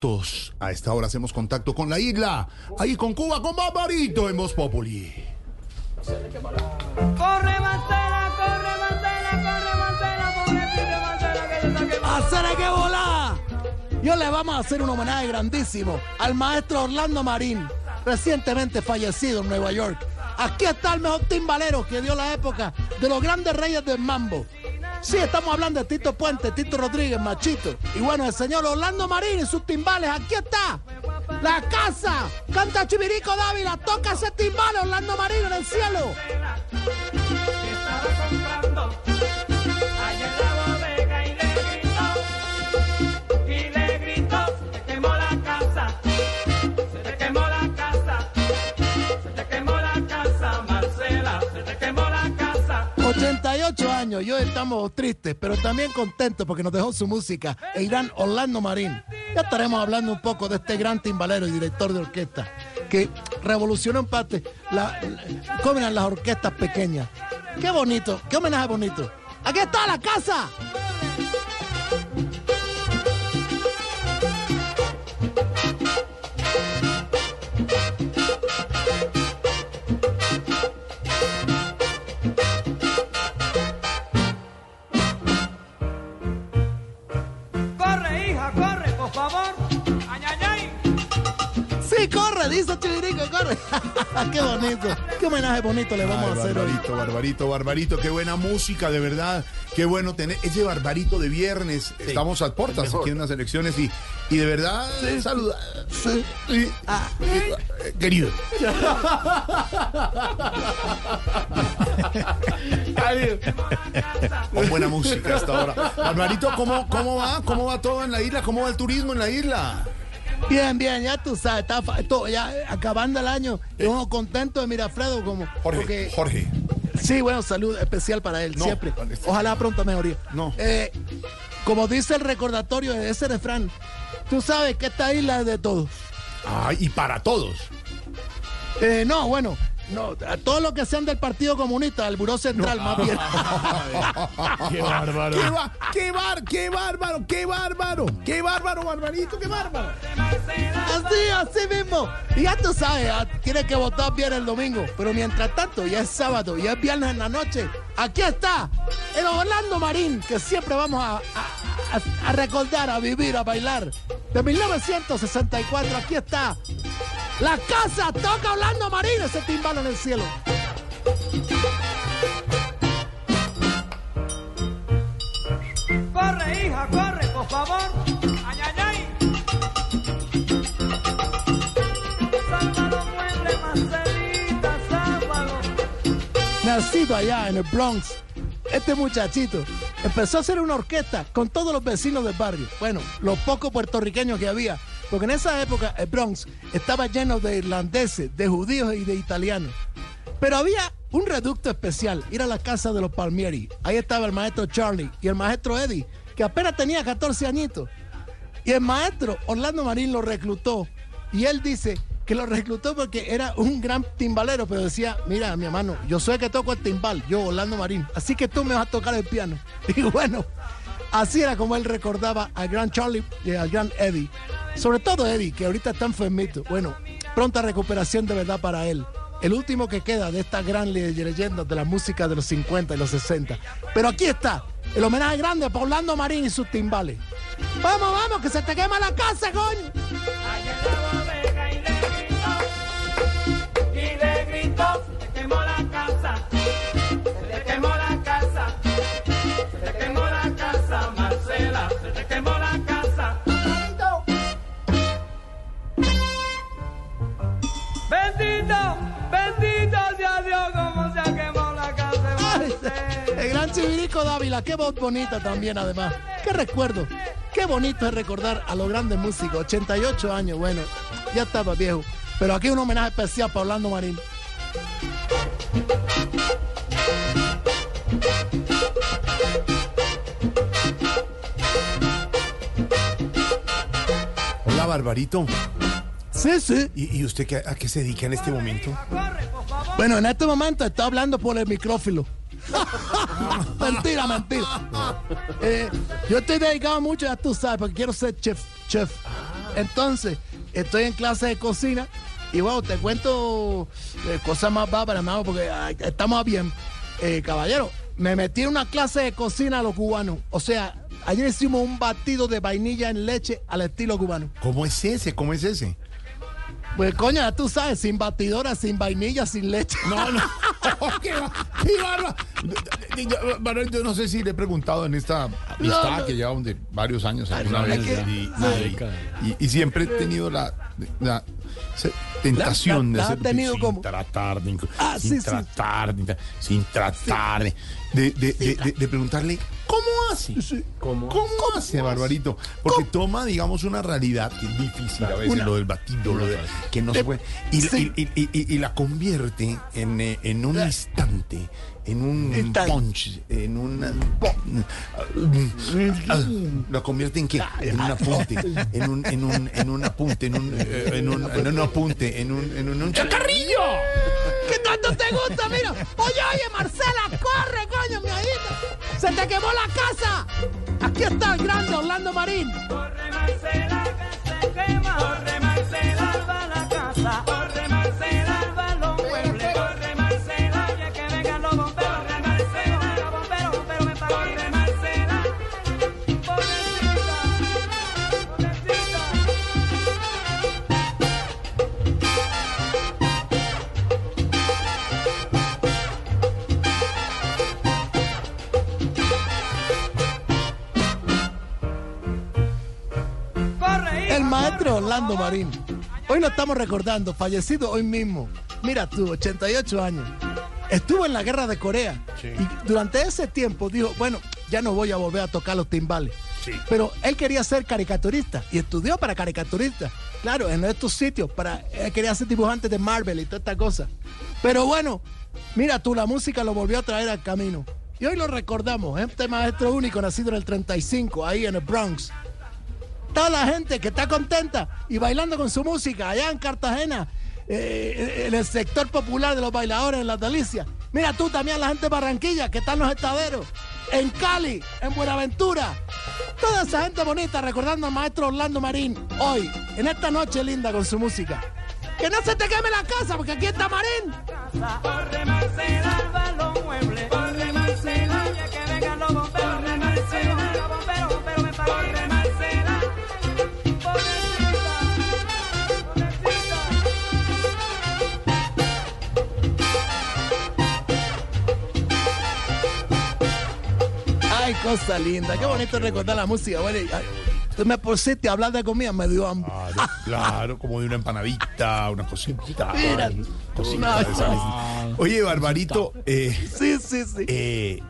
Todos a esta hora hacemos contacto con la isla, ahí con Cuba, con Barbarito en Voz Populi. Corre Marcela, corre Marcela, corre Marcela, pobrecita Marcela, que. ¡Hacer que volar! Yo le vamos a hacer un homenaje grandísimo al maestro Orlando Marín, recientemente fallecido en Nueva York. Aquí está el mejor timbalero que dio la época de los grandes reyes del mambo. Sí, estamos hablando de Tito Puente, Tito Rodríguez, Machito. Y bueno, el señor Orlando Marín y sus timbales, aquí está. La casa, canta Chivirico Dávila, toca ese timbal Orlando Marín en el cielo. 88 años, y hoy estamos tristes, pero también contentos porque nos dejó su música el gran Orlando Marín. Ya estaremos hablando un poco de este gran timbalero y director de orquesta que revolucionó en parte la, la- las orquestas pequeñas. Qué bonito, qué homenaje bonito. Aquí está la casa. qué bonito, qué homenaje bonito le vamos Ay, a hacer hoy. barbarito, barbarito, barbarito, qué buena música, de verdad. Qué bueno tener ese barbarito de viernes. Estamos a portas aquí en las elecciones y, y de verdad, saluda. Sí. Sí. Ah. Eh, Querido. Con buena música hasta ahora. Barbarito, ¿cómo, ¿cómo va? ¿Cómo va todo en la isla? ¿Cómo va el turismo en la isla? Bien, bien, ya tú sabes, está todo, ya eh, acabando el año, y uno contento de Mirafredo como Jorge, porque- Jorge. Sí, bueno, salud especial para él, No, siempre. Ojalá pronta mejoría. No. Eh, como dice el recordatorio de ese refrán, tú sabes que esta isla es de todos. Ay, y para todos. Eh, no, bueno, no, a todos los que sean del Partido Comunista, del Buró Central, más bien. Qué bárbaro. Qué, ba- qué bar, qué bárbaro, qué bárbaro. Qué bárbaro, barbarito, qué bárbaro. Así, así mismo. Y ya tú sabes, tienes que votar bien el domingo. Pero mientras tanto, ya es sábado, ya es viernes en la noche. Aquí está el Orlando Marín, que siempre vamos a- a- a recordar, a vivir, a bailar. De 1964, aquí está. La casa toca Orlando Marín, ese timbal en el cielo. Corre, hija, corre, por favor. Ay, ay, ay. Sálvalo, muerde, Marcelita, sálvalo. nacido allá en el Bronx, este muchachito empezó a hacer una orquesta con todos los vecinos del barrio. Bueno, los pocos puertorriqueños que había. Porque en esa época el Bronx estaba lleno de irlandeses, de judíos y de italianos. Pero había un reducto especial, ir a la casa de los Palmieri. Ahí estaba el maestro Charlie y el maestro Eddie, que apenas tenía 14 añitos. Y el maestro Orlando Marín lo reclutó. Y él dice que lo reclutó porque era un gran timbalero, pero decía, mira, mi hermano, yo soy el que toco el timbal, yo Orlando Marín, así que tú me vas a tocar el piano. Y bueno, así era como él recordaba al gran Charlie y al gran Eddie. Sobre todo Eddie, que ahorita está enfermito. Bueno, pronta recuperación de verdad para él. El último que queda de esta gran le- leyenda de la música de los 50 y los 60. Pero aquí está, el homenaje grande para Orlando Marín y sus timbales. Vamos, vamos, que se te quema la casa, coño. Qué voz bonita también además. Qué recuerdo. Qué bonito es recordar a los grandes músicos. 88 años, bueno, ya estaba viejo. Pero aquí un homenaje especial para Orlando Marín. Hola, barbarito. Sí, sí. ¿Y, y usted qué- a qué se dedica en este momento? Bueno, en este momento está hablando por el micrófono. mentira, mentira. Eh, yo estoy dedicado mucho, ya tú sabes, porque quiero ser chef. chef. Entonces, estoy en clase de cocina y bueno, te cuento eh, cosas más bárbaras, hermano, porque ay, estamos bien. Eh, caballero, me metí en una clase de cocina a los cubanos. O sea, ayer hicimos un batido de vainilla en leche al estilo cubano. ¿Cómo es ese? ¿Cómo es ese? Pues coño, ya tú sabes, sin batidora, sin vainilla, sin leche. No, no. ¡Qué, qué! Yo- no sé si le he preguntado en esta amistad No, no. que llevamos de varios años alguna vez. y, siempre he tenido la, tentación La- la- la de hacer tenido sin como- tratar de, Ah, sin sí, tratar sin tratar de, de, de- de- de- de preguntarle ¿cómo ¿Cómo? ¿Cómo hace, Barbarito? Porque toma, digamos, una realidad que es difícil a veces, Una- lo del batido, lo de, que no se Eh, puede. Y, sí. y- y- y- y la convierte en, eh, en un instante, en un Instante. punch, en un. ¿Lo convierte en qué? En un apunte, en un, en un, en un apunte, en un, eh, en un, en un apunte, en un, en un, un chacarrillo. ¿Qué tanto te gusta? Mira, oye, oye, Marcela, corre, coño, mi ojito. Se te quemó la casa. Aquí está el grande Orlando Marín. Corre Marcela que se quema, corre Marcela favor. Marín. Hoy lo estamos recordando, fallecido hoy mismo. Mira tú, 88 años. Estuvo en la guerra de Corea. Y durante ese tiempo dijo, bueno, ya no voy a volver a tocar los timbales. Pero él quería ser caricaturista y estudió para caricaturista. Claro, en estos sitios, para, él quería ser dibujante de Marvel y toda esta cosa. Pero bueno, mira tú, la música lo volvió a traer al camino. Y hoy lo recordamos, este maestro único nacido en el 35, ahí en el Bronx toda la gente que está contenta y bailando con su música allá en Cartagena, eh, en el sector popular de los bailadores en las delicias. Mira tú también la gente de Barranquilla que está en los estaderos, en Cali, en Buenaventura. Toda esa gente bonita recordando al maestro Orlando Marín hoy, en esta noche linda con su música. Que no se te queme la casa porque aquí está Marín. Cosa linda, qué bonito recordar la música. Bueno, ay, tú me pusiste a hablar de comida, me dio hambre. Claro, claro, como de una empanadita, una cosita. Mira. Oye, Barbarito, eh, Sí, sí, sí. eh,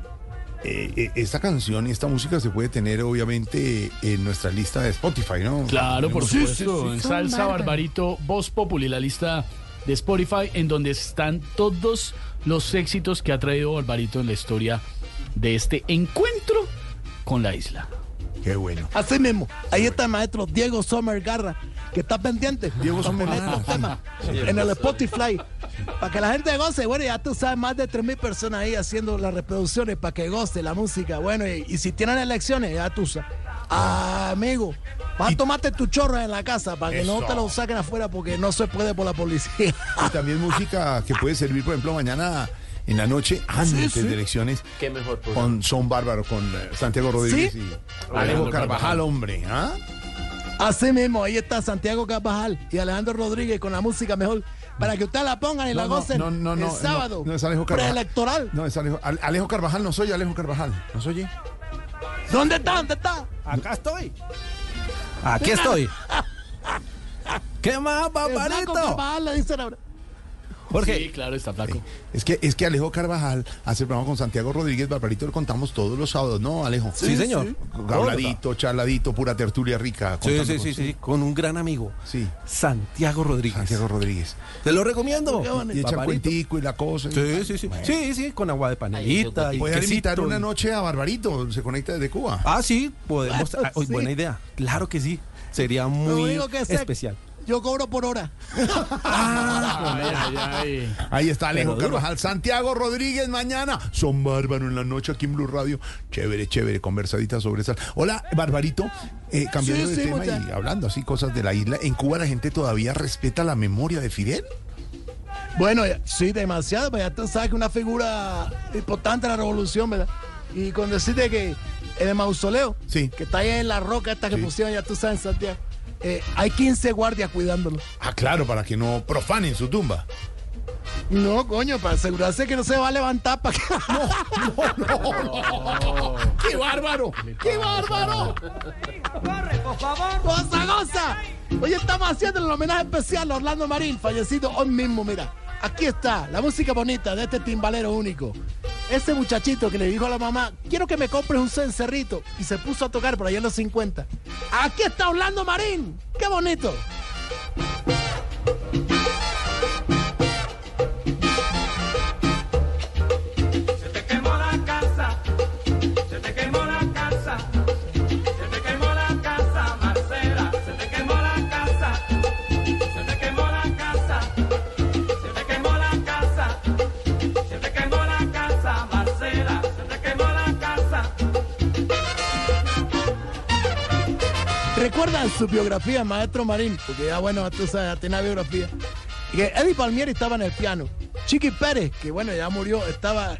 eh, eh, esta canción y esta música se puede tener obviamente en nuestra lista de Spotify, ¿no? Claro, por supuesto. sí, sí. En Salsa. Barbarito, Voz Populi, la lista de Spotify, en donde están todos los éxitos que ha traído Barbarito en la historia de este encuentro con la isla. Qué bueno. Así mismo, ahí está el maestro Diego Sommer Garra, que está pendiente Diego Sommer Garra, temas en el Spotify. Para que la gente goce, bueno, ya tú sabes, más de 3.000 personas ahí haciendo las reproducciones para que goce la música. Bueno, y, y si tienen elecciones, ya tú sabes. Ah, amigo, vas a tomarte tu chorro en la casa para que no te lo saquen afuera porque no se puede por la policía. Y también música que puede servir, por ejemplo, mañana en la noche, antes sí. de elecciones, Qué mejor programa. con Son Bárbaro, con eh, Santiago Rodríguez ¿Sí? y Alejo Carvajal, Carvajal. hombre. ¿ah? Así mismo, ahí está Santiago Carvajal y Alejandro Rodríguez con la música mejor para que ustedes la pongan y la No, no, gocen no, no, el sábado no, no es Alejo Carvajal. preelectoral. No, es Alejo, Ale- Alejo Carvajal, no soy Alejo Carvajal. ¿No soy? ¿Dónde está? ¿Dónde está? Acá estoy. Aquí estoy. ¿Qué más, paparito? Carvajal le dicen ahora. Jorge, Sí, claro, está flaco. Es que, es que Alejo Carvajal hace programa con Santiago Rodríguez, Barbarito, lo contamos todos los sábados, ¿no, Alejo? sí, señor. Habladito, charladito, pura tertulia rica. Sí, sí, sí, sí, con un gran amigo. Sí, Santiago Rodríguez. Santiago Rodríguez. Te lo recomiendo. Y echa cuentico y la cosa. y Sí, sí, sí. Bueno. Sí, sí, con agua de panelita y Puede invitar una noche a Barbarito, se conecta desde Cuba. Ah, sí, podemos. Ah. Buena idea. Claro que sí. Sería muy especial. Yo cobro por hora. Ay, ay, ay. Ahí está Alejo. Carvajal. Santiago Rodríguez mañana. Son bárbaro en la noche aquí en Blue Radio. Chévere, chévere, conversadita sobre esa. Hola, Barbarito. Eh, cambiando Sí, de sí, tema y hablando así cosas de la isla. ¿En Cuba la gente todavía respeta la memoria de Fidel? Bueno, ya- sí, demasiado, pero ya tú sabes que una figura importante de la revolución, ¿verdad? Y con decirte que en el mausoleo, Sí. que está ahí en la roca esta que Sí. pusieron, ya tú sabes, en Santiago, eh, hay 15 guardias cuidándolo. Ah, claro, para que no profanen su tumba. No, coño, para asegurarse que no se va a levantar para que... ¡Qué bárbaro! ¡Qué bárbaro! Corre, por favor. ¡Goza, goza! Hoy estamos haciendo el homenaje especial a Orlando Marín, fallecido hoy mismo, mira. Aquí está, la música bonita de este timbalero único. Ese muchachito que le dijo a la mamá, quiero que me compres un cencerrito, y se puso a tocar por allá en los 50. Aquí está Orlando Marín, qué bonito. Su biografía, maestro Marín? Porque ya, bueno, tú sabes, ya tiene una biografía. Y que Eddie Palmieri estaba en el piano. Chiqui Pérez, que bueno, ya murió, estaba,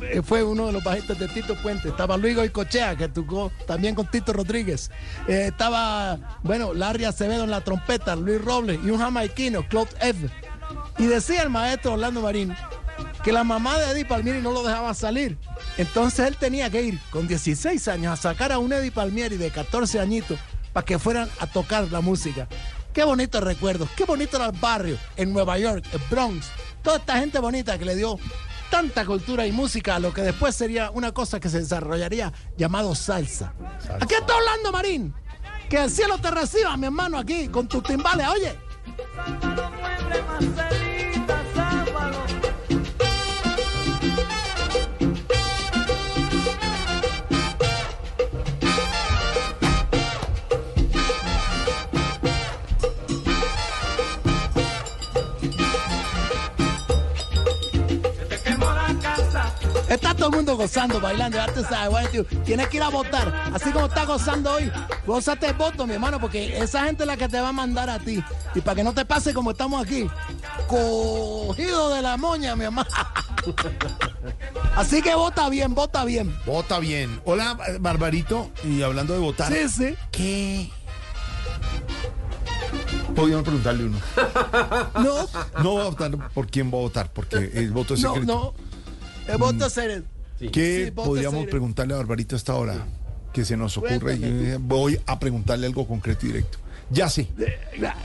eh, fue uno de los bajistas de Tito Puente. Estaba Luis Goicochea, que tocó también con Tito Rodríguez. Eh, estaba, bueno, Larry Acevedo en la trompeta, Luis Robles y un jamaiquino, Claude F. Y decía el maestro Orlando Marín que la mamá de Eddie Palmieri no lo dejaba salir. Entonces él tenía que ir con 16 años a sacar a un Eddie Palmieri de 14 añitos para que fueran a tocar la música. Qué bonitos recuerdos, qué bonito era el barrio en Nueva York, el Bronx. Toda esta gente bonita que le dio tanta cultura y música a lo que después sería una cosa que se desarrollaría llamado salsa. Aquí está Orlando Marín. Que el cielo te reciba, mi hermano, aquí con tus timbales. Oye, Está todo el mundo gozando, bailando, ya tú sabes, güey, tío. Tienes que ir a votar. Así como está gozando hoy, gózate el voto, mi hermano, porque esa gente es la que te va a mandar a ti. Y para que no te pase como estamos aquí, cogido de la moña, mi hermano. Así que vota bien, vota bien. Vota bien. Hola, Barbarito. Y hablando de votar. Sí, sí. ¿Qué? Podríamos preguntarle uno. No, No va a votar por quién va a votar, porque el voto es no, secreto. no. El voto. ¿Qué voto podríamos preguntarle a Barbarito hasta ahora? Que se nos ocurre. Cuéntame. Voy a preguntarle algo concreto y directo. Ya sé.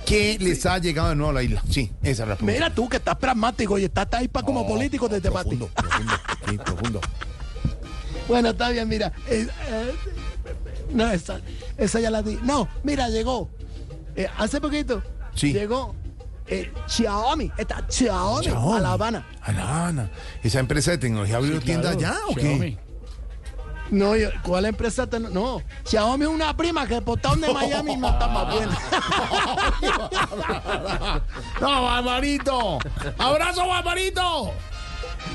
¿Qué les ha llegado de nuevo a la isla? Sí, esa es la pregunta. Mira tú que estás pragmático y estás ahí para como No, político no, desde para ti. profundo, profundo, sí, profundo. Bueno, está bien, mira. eh, eh, no, esa, esa ya la di. No, mira, llegó. eh, hace poquito. Sí. Llegó eh, Xiaomi. Esta Xiaomi, Xiaomi. a La Habana. A La Habana. ¿Esa empresa de tecnología abrió Sí, tienda allá o qué? Xiaomi. No, yo- ¿cuál empresa? te- no, Xiaomi es una prima que el portón de Miami no está más buena. ¡No, Barbarito! ¡Abrazo, Barbarito!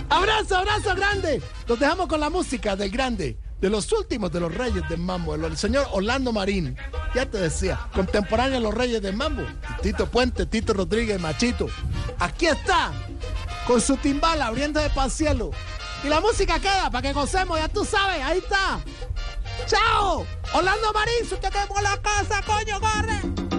abrazo, abrazo grande. Los dejamos con la música del grande. De los últimos de los reyes del mambo, el señor Orlando Marín. Ya te decía, contemporáneo de los reyes del mambo. Tito Puente, Tito Rodríguez, Machito. Aquí está, con su timbal abriendo de cielo. Y la música queda para que gocemos, ya tú sabes, ahí está. ¡Chao! Orlando Marín, te quemó la casa, coño, corre.